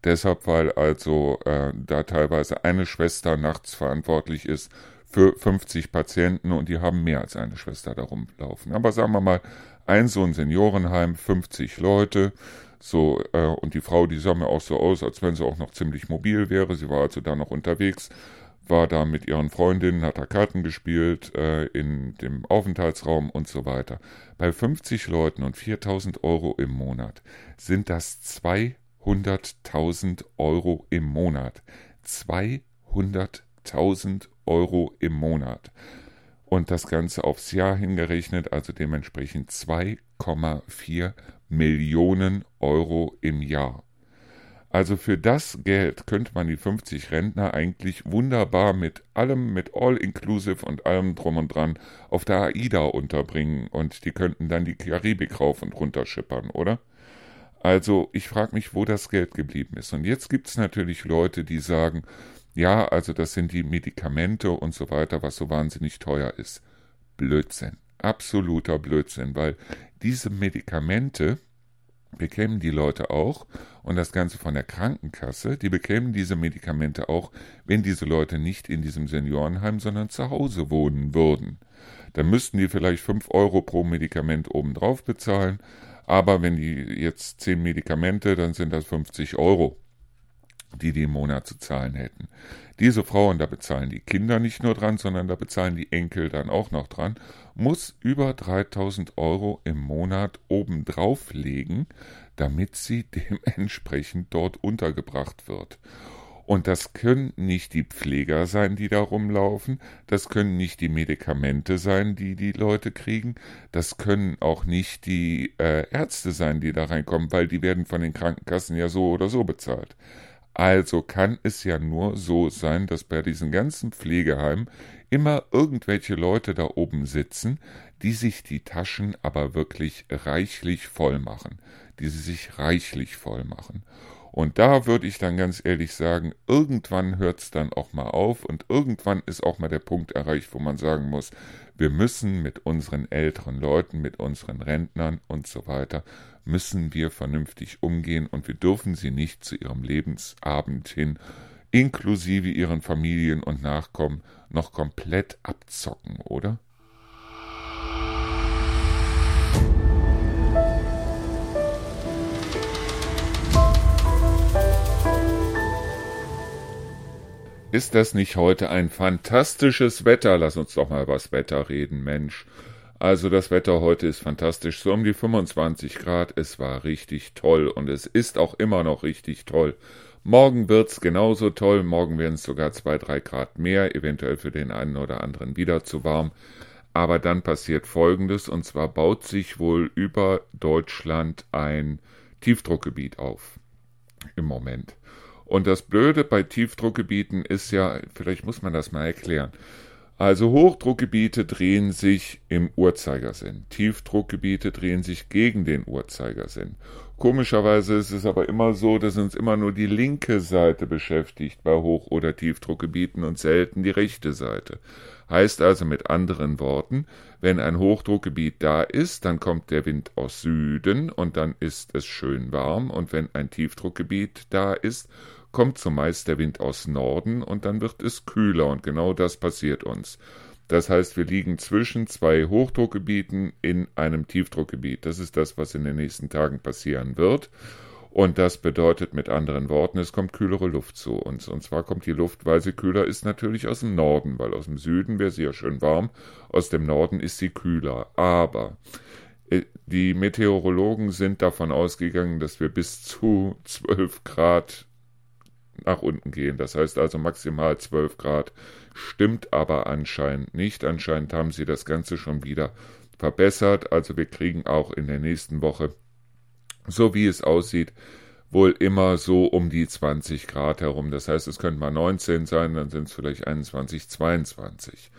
Speaker 1: Deshalb, weil also äh, da teilweise eine Schwester nachts verantwortlich ist für 50 Patienten und die haben mehr als eine Schwester da rumlaufen. Aber sagen wir mal, ein so ein Seniorenheim, 50 Leute, so, äh, und die Frau, die sah mir auch so aus, als wenn sie auch noch ziemlich mobil wäre. Sie war also da noch unterwegs, war da mit ihren Freundinnen, hat da Karten gespielt, äh, in dem Aufenthaltsraum und so weiter. Bei 50 Leuten und 4000 Euro im Monat sind das zwei 200.000 Euro im Monat. 200.000 Euro im Monat. Und das Ganze aufs Jahr hingerechnet, also dementsprechend 2,4 Millionen Euro im Jahr. Also für das Geld könnte man die 50 Rentner eigentlich wunderbar mit allem, mit All-Inclusive und allem drum und dran auf der AIDA unterbringen und die könnten dann die Karibik rauf und runter schippern, oder? Also ich frage mich, wo das Geld geblieben ist. Und jetzt gibt es natürlich Leute, die sagen, ja, also das sind die Medikamente und so weiter, was so wahnsinnig teuer ist. Blödsinn, absoluter Blödsinn, weil diese Medikamente bekämen die Leute auch und das Ganze von der Krankenkasse, die bekämen diese Medikamente auch, wenn diese Leute nicht in diesem Seniorenheim, sondern zu Hause wohnen würden. Dann müssten die vielleicht fünf Euro pro Medikament obendrauf bezahlen, aber wenn die jetzt zehn Medikamente, dann sind das 50 Euro, die die im Monat zu zahlen hätten. Diese Frauen, da bezahlen die Kinder nicht nur dran, sondern da bezahlen die Enkel dann auch noch dran, muss über 3000 Euro im Monat obendrauf legen, damit sie dementsprechend dort untergebracht wird. Und das können nicht die Pfleger sein, die da rumlaufen, das können nicht die Medikamente sein, die die Leute kriegen, das können auch nicht die äh, Ärzte sein, die da reinkommen, weil die werden von den Krankenkassen ja so oder so bezahlt. Also kann es ja nur so sein, dass bei diesen ganzen Pflegeheimen immer irgendwelche Leute da oben sitzen, die sich die Taschen aber wirklich reichlich voll machen, die sie sich reichlich voll machen. Und da würde ich dann ganz ehrlich sagen, irgendwann hört es dann auch mal auf und irgendwann ist auch mal der Punkt erreicht, wo man sagen muss, wir müssen mit unseren älteren Leuten, mit unseren Rentnern und so weiter, müssen wir vernünftig umgehen und wir dürfen sie nicht zu ihrem Lebensabend hin, inklusive ihren Familien und Nachkommen, noch komplett abzocken, oder? Ist das nicht heute ein fantastisches Wetter? Lass uns doch mal über das Wetter reden, Mensch. Also das Wetter heute ist fantastisch, so um die 25 Grad. Es war richtig toll und es ist auch immer noch richtig toll. Morgen wird's genauso toll, morgen werden es sogar zwei, drei Grad mehr, eventuell für den einen oder anderen wieder zu warm. Aber dann passiert Folgendes, und zwar baut sich wohl über Deutschland ein Tiefdruckgebiet auf. Im Moment. Und das Blöde bei Tiefdruckgebieten ist ja, vielleicht muss man das mal erklären. Also Hochdruckgebiete drehen sich im Uhrzeigersinn. Tiefdruckgebiete drehen sich gegen den Uhrzeigersinn. Komischerweise ist es aber immer so, dass uns immer nur die linke Seite beschäftigt bei Hoch- oder Tiefdruckgebieten und selten die rechte Seite. Heißt also mit anderen Worten, wenn ein Hochdruckgebiet da ist, dann kommt der Wind aus Süden und dann ist es schön warm und wenn ein Tiefdruckgebiet da ist, kommt zumeist der Wind aus Norden und dann wird es kühler und genau das passiert uns. Das heißt, wir liegen zwischen zwei Hochdruckgebieten in einem Tiefdruckgebiet. Das ist das, was in den nächsten Tagen passieren wird. Und das bedeutet mit anderen Worten, es kommt kühlere Luft zu uns. Und zwar kommt die Luft, weil sie kühler ist, natürlich aus dem Norden, weil aus dem Süden wäre sie ja schön warm, aus dem Norden ist sie kühler. Aber äh, die Meteorologen sind davon ausgegangen, dass wir bis zu 12 Grad nach unten gehen. Das heißt also maximal 12 Grad. Stimmt aber anscheinend nicht. Anscheinend haben sie das Ganze schon wieder verbessert. Also wir kriegen auch in der nächsten Woche, so wie es aussieht, wohl immer so um die 20 Grad herum. Das heißt, es könnte mal 19 sein, dann sind es vielleicht 21, 22.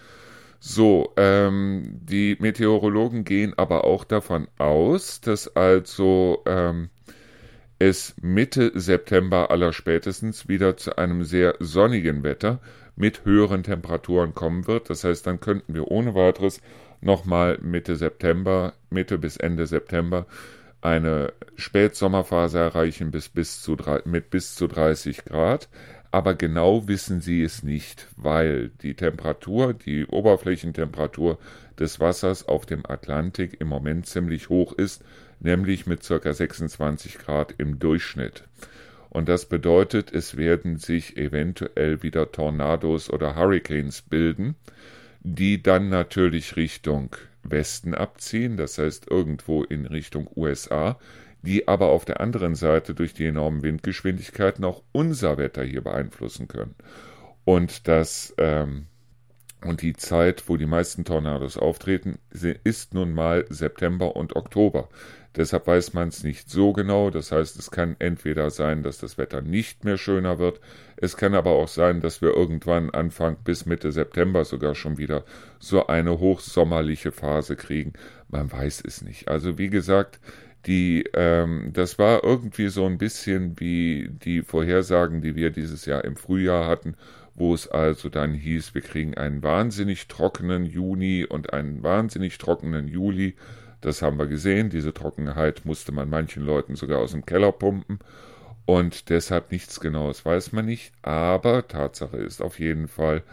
Speaker 1: So, ähm, die Meteorologen gehen aber auch davon aus, dass also ähm, es Mitte September allerspätestens wieder zu einem sehr sonnigen Wetter mit höheren Temperaturen kommen wird. Das heißt, dann könnten wir ohne weiteres nochmal Mitte September, Mitte bis Ende September eine Spätsommerphase erreichen bis, bis zu, mit bis zu 30 Grad. Aber genau wissen sie es nicht, weil die Temperatur, die Oberflächentemperatur des Wassers auf dem Atlantik im Moment ziemlich hoch ist, nämlich mit ca. 26 Grad im Durchschnitt. Und das bedeutet, es werden sich eventuell wieder Tornados oder Hurricanes bilden, die dann natürlich Richtung Westen abziehen, das heißt irgendwo in Richtung USA, die aber auf der anderen Seite durch die enormen Windgeschwindigkeiten auch unser Wetter hier beeinflussen können. Und das ähm, und die Zeit, wo die meisten Tornados auftreten, ist nun mal September und Oktober. Deshalb weiß man es nicht so genau. Das heißt, es kann entweder sein, dass das Wetter nicht mehr schöner wird. Es kann aber auch sein, dass wir irgendwann Anfang bis Mitte September sogar schon wieder so eine hochsommerliche Phase kriegen. Man weiß es nicht. Also wie gesagt, die, ähm, das war irgendwie so ein bisschen wie die Vorhersagen, die wir dieses Jahr im Frühjahr hatten, wo es also dann hieß, wir kriegen einen wahnsinnig trockenen Juni und einen wahnsinnig trockenen Juli das haben wir gesehen. Diese Trockenheit musste man manchen Leuten sogar aus dem Keller pumpen. Und deshalb nichts Genaues weiß man nicht. Aber Tatsache ist auf jeden Fall,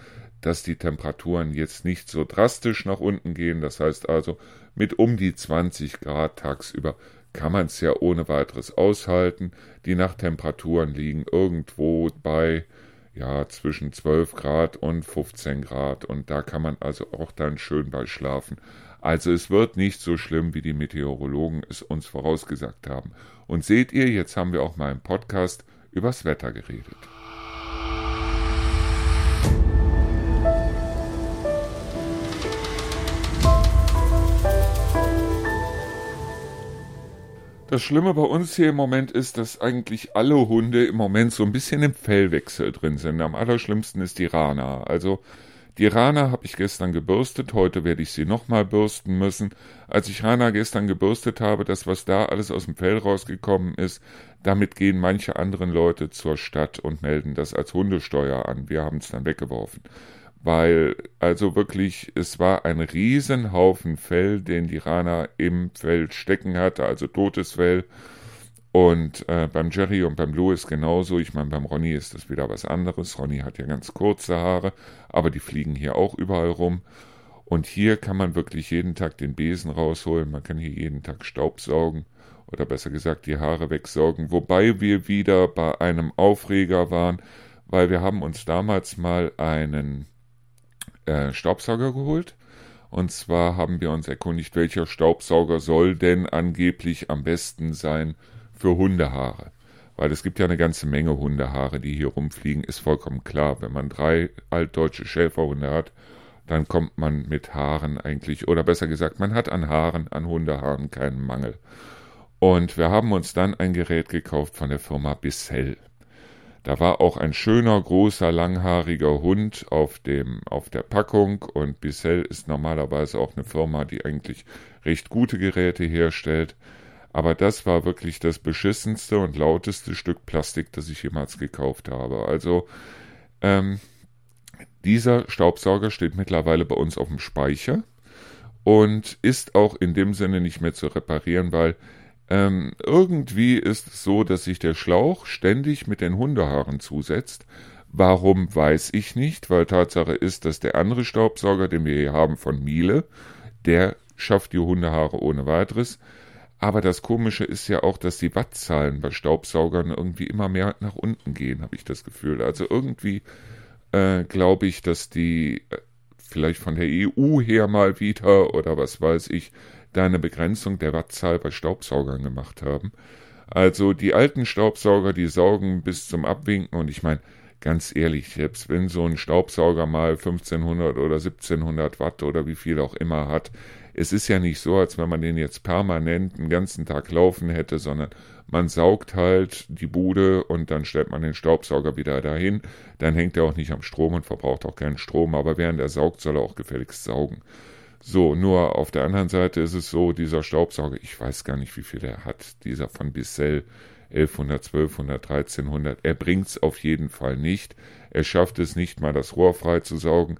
Speaker 1: dass die Temperaturen jetzt nicht so drastisch nach unten gehen. Das heißt also, mit um die 20 Grad tagsüber kann man es ja ohne weiteres aushalten. Die Nachttemperaturen liegen irgendwo bei ja zwischen 12 Grad und 15 Grad und da kann man also auch dann schön bei schlafen. Also es wird nicht so schlimm, wie die Meteorologen es uns vorausgesagt haben. Und seht ihr, jetzt haben wir auch mal im Podcast übers Wetter geredet. Das Schlimme bei uns hier im Moment ist, dass eigentlich alle Hunde im Moment so ein bisschen im Fellwechsel drin sind. Am allerschlimmsten ist die Rana. Also die Rana habe ich gestern gebürstet, heute werde ich sie nochmal bürsten müssen. Als ich Rana gestern gebürstet habe, das, was da alles aus dem Fell rausgekommen ist, damit gehen manche anderen Leute zur Stadt und melden das als Hundesteuer an. Wir haben es dann weggeworfen. Weil, also wirklich, es war ein Riesenhaufen Fell, den die Rana im Fell stecken hatte, also totes Fell. Und äh, beim Jerry und beim Louis genauso. Ich meine, beim Ronny ist das wieder was anderes. Ronny hat ja ganz kurze Haare, aber die fliegen hier auch überall rum. Und hier kann man wirklich jeden Tag den Besen rausholen. Man kann hier jeden Tag Staub saugen oder besser gesagt die Haare wegsaugen. Wobei wir wieder bei einem Aufreger waren, weil wir haben uns damals mal einen äh, Staubsauger geholt. Und zwar haben wir uns erkundigt, welcher Staubsauger soll denn angeblich am besten sein für Hundehaare. Weil es gibt ja eine ganze Menge Hundehaare, die hier rumfliegen, ist vollkommen klar. Wenn man drei altdeutsche Schäferhunde hat, dann kommt man mit Haaren eigentlich, oder besser gesagt, man hat an Haaren, an Hundehaaren keinen Mangel. Und wir haben uns dann ein Gerät gekauft von der Firma Bissell. Da war auch ein schöner, großer, langhaariger Hund auf, dem, auf der Packung und Bissell ist normalerweise auch eine Firma, die eigentlich recht gute Geräte herstellt. Aber das war wirklich das beschissenste und lauteste Stück Plastik, das ich jemals gekauft habe. Also, ähm, dieser Staubsauger steht mittlerweile bei uns auf dem Speicher und ist auch in dem Sinne nicht mehr zu reparieren, weil ähm, irgendwie ist es so, dass sich der Schlauch ständig mit den Hundehaaren zusetzt. Warum weiß ich nicht, weil Tatsache ist, dass der andere Staubsauger, den wir hier haben von Miele, der schafft die Hundehaare ohne weiteres. Aber das Komische ist ja auch, dass die Wattzahlen bei Staubsaugern irgendwie immer mehr nach unten gehen, habe ich das Gefühl. Also irgendwie äh, glaube ich, dass die äh, vielleicht von der EU her mal wieder oder was weiß ich, da eine Begrenzung der Wattzahl bei Staubsaugern gemacht haben. Also die alten Staubsauger, die saugen bis zum Abwinken und ich meine, ganz ehrlich, selbst wenn so ein Staubsauger mal 1500 oder 1700 Watt oder wie viel auch immer hat, es ist ja nicht so, als wenn man den jetzt permanent den ganzen Tag laufen hätte, sondern man saugt halt die Bude und dann stellt man den Staubsauger wieder dahin. Dann hängt er auch nicht am Strom und verbraucht auch keinen Strom, aber während er saugt, soll er auch gefälligst saugen. So, nur auf der anderen Seite ist es so, dieser Staubsauger, ich weiß gar nicht, wie viel er hat, dieser von Bissell, 1100, 1200, 1300, er bringt's auf jeden Fall nicht. Er schafft es nicht mal, das Rohr frei zu saugen.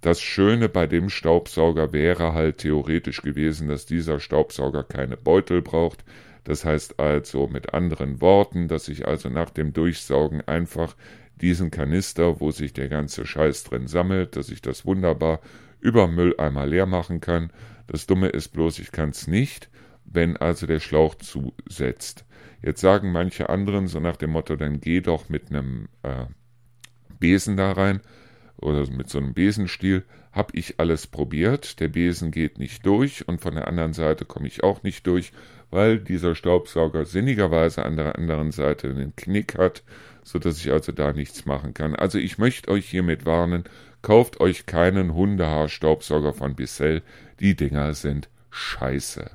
Speaker 1: Das Schöne bei dem Staubsauger wäre halt theoretisch gewesen, dass dieser Staubsauger keine Beutel braucht. Das heißt also mit anderen Worten, dass ich also nach dem Durchsaugen einfach diesen Kanister, wo sich der ganze Scheiß drin sammelt, dass ich das wunderbar über Mülleimer leer machen kann. Das Dumme ist bloß, ich kann es nicht, wenn also der Schlauch zusetzt. Jetzt sagen manche anderen so nach dem Motto, dann geh doch mit einem äh, Besen da rein oder mit so einem Besenstiel. Hab ich alles probiert. Der Besen geht nicht durch und von der anderen Seite komme ich auch nicht durch, weil dieser Staubsauger sinnigerweise an der anderen Seite einen Knick hat, so dass ich also da nichts machen kann. Also ich möchte euch hiermit warnen, Kauft euch keinen Hundehaarstaubsauger von Bissell. Die Dinger sind scheiße.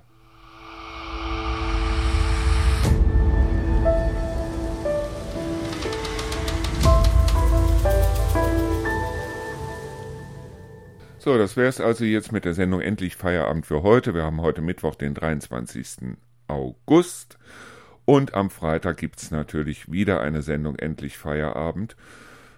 Speaker 1: So, das wäre es also jetzt mit der Sendung Endlich Feierabend für heute. Wir haben heute Mittwoch, den 23. August. Und am Freitag gibt es natürlich wieder eine Sendung Endlich Feierabend.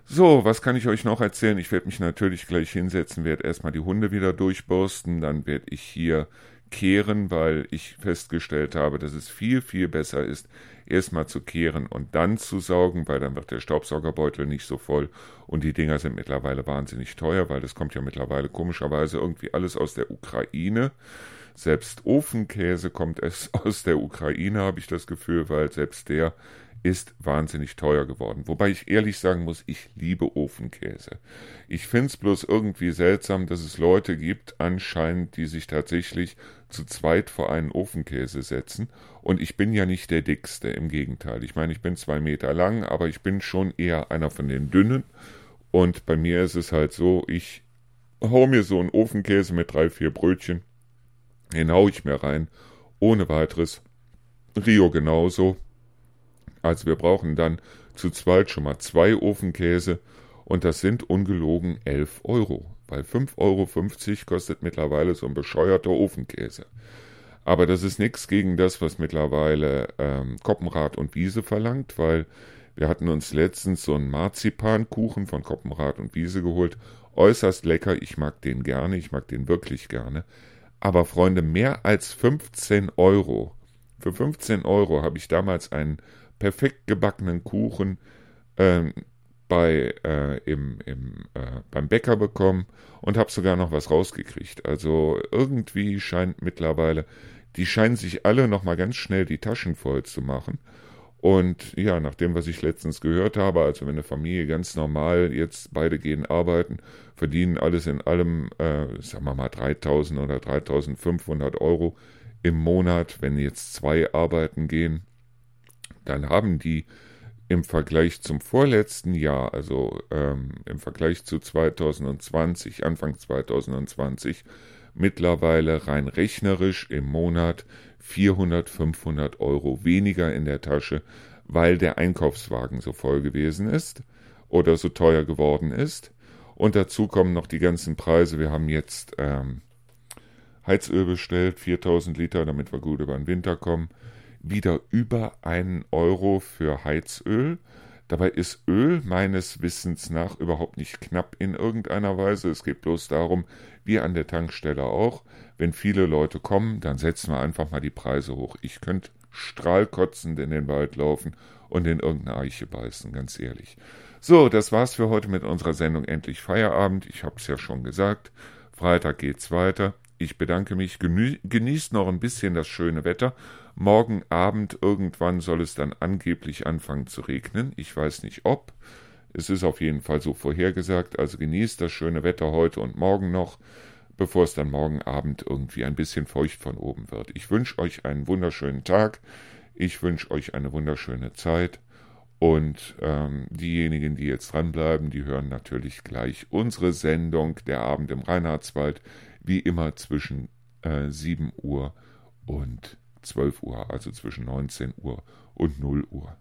Speaker 1: So, was kann ich euch noch erzählen? Ich werde mich natürlich gleich hinsetzen, werde erstmal die Hunde wieder durchbürsten, dann werde ich hier kehren, weil ich festgestellt habe, dass es viel, viel besser ist, erstmal zu kehren und dann zu saugen, weil dann wird der Staubsaugerbeutel nicht so voll und die Dinger sind mittlerweile wahnsinnig teuer, weil das kommt ja mittlerweile komischerweise irgendwie alles aus der Ukraine. Selbst Ofenkäse kommt es aus der Ukraine, habe ich das Gefühl, weil selbst der ist wahnsinnig teuer geworden. Wobei ich ehrlich sagen muss, ich liebe Ofenkäse. Ich finde es bloß irgendwie seltsam, dass es Leute gibt, anscheinend, die sich tatsächlich zu zweit vor einen Ofenkäse setzen. Und ich bin ja nicht der dickste, im Gegenteil. Ich meine, ich bin zwei Meter lang, aber ich bin schon eher einer von den dünnen. Und bei mir ist es halt so, ich hau mir so einen Ofenkäse mit drei, vier Brötchen, den hau ich mir rein, ohne weiteres. Rio genauso. Also wir brauchen dann zu zweit schon mal zwei Ofenkäse und das sind ungelogen 11 Euro, weil 5,50 Euro kostet mittlerweile so ein bescheuerter Ofenkäse. Aber das ist nichts gegen das, was mittlerweile ähm, Koppenrad und Wiese verlangt, weil wir hatten uns letztens so einen Marzipankuchen von Koppenrad und Wiese geholt. Äußerst lecker, ich mag den gerne, ich mag den wirklich gerne. Aber Freunde, mehr als 15 Euro. Für 15 Euro habe ich damals einen perfekt gebackenen Kuchen ähm, bei, äh, im, im, äh, beim Bäcker bekommen und habe sogar noch was rausgekriegt. Also irgendwie scheint mittlerweile, die scheinen sich alle noch mal ganz schnell die Taschen voll zu machen. Und ja, nach dem, was ich letztens gehört habe, also wenn eine Familie ganz normal jetzt beide gehen arbeiten, verdienen alles in allem, äh, sagen wir mal 3000 oder 3500 Euro im Monat, wenn jetzt zwei arbeiten gehen dann haben die im Vergleich zum vorletzten Jahr, also ähm, im Vergleich zu 2020, Anfang 2020, mittlerweile rein rechnerisch im Monat 400, 500 Euro weniger in der Tasche, weil der Einkaufswagen so voll gewesen ist oder so teuer geworden ist. Und dazu kommen noch die ganzen Preise. Wir haben jetzt ähm, Heizöl bestellt, 4000 Liter, damit wir gut über den Winter kommen. Wieder über einen Euro für Heizöl. Dabei ist Öl meines Wissens nach überhaupt nicht knapp in irgendeiner Weise. Es geht bloß darum, wie an der Tankstelle auch, wenn viele Leute kommen, dann setzen wir einfach mal die Preise hoch. Ich könnte strahlkotzend in den Wald laufen und in irgendeine Eiche beißen, ganz ehrlich. So, das war's für heute mit unserer Sendung Endlich Feierabend. Ich hab's ja schon gesagt. Freitag geht's weiter. Ich bedanke mich. Genießt noch ein bisschen das schöne Wetter. Morgen Abend irgendwann soll es dann angeblich anfangen zu regnen. Ich weiß nicht ob. Es ist auf jeden Fall so vorhergesagt. Also genießt das schöne Wetter heute und morgen noch, bevor es dann morgen Abend irgendwie ein bisschen feucht von oben wird. Ich wünsche euch einen wunderschönen Tag. Ich wünsche euch eine wunderschöne Zeit. Und ähm, diejenigen, die jetzt dranbleiben, die hören natürlich gleich unsere Sendung Der Abend im Reinhardswald, wie immer zwischen äh, 7 Uhr und 12 Uhr, also zwischen 19 Uhr und 0 Uhr.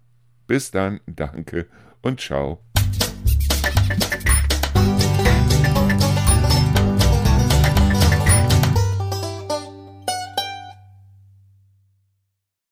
Speaker 1: Bis dann, danke und ciao.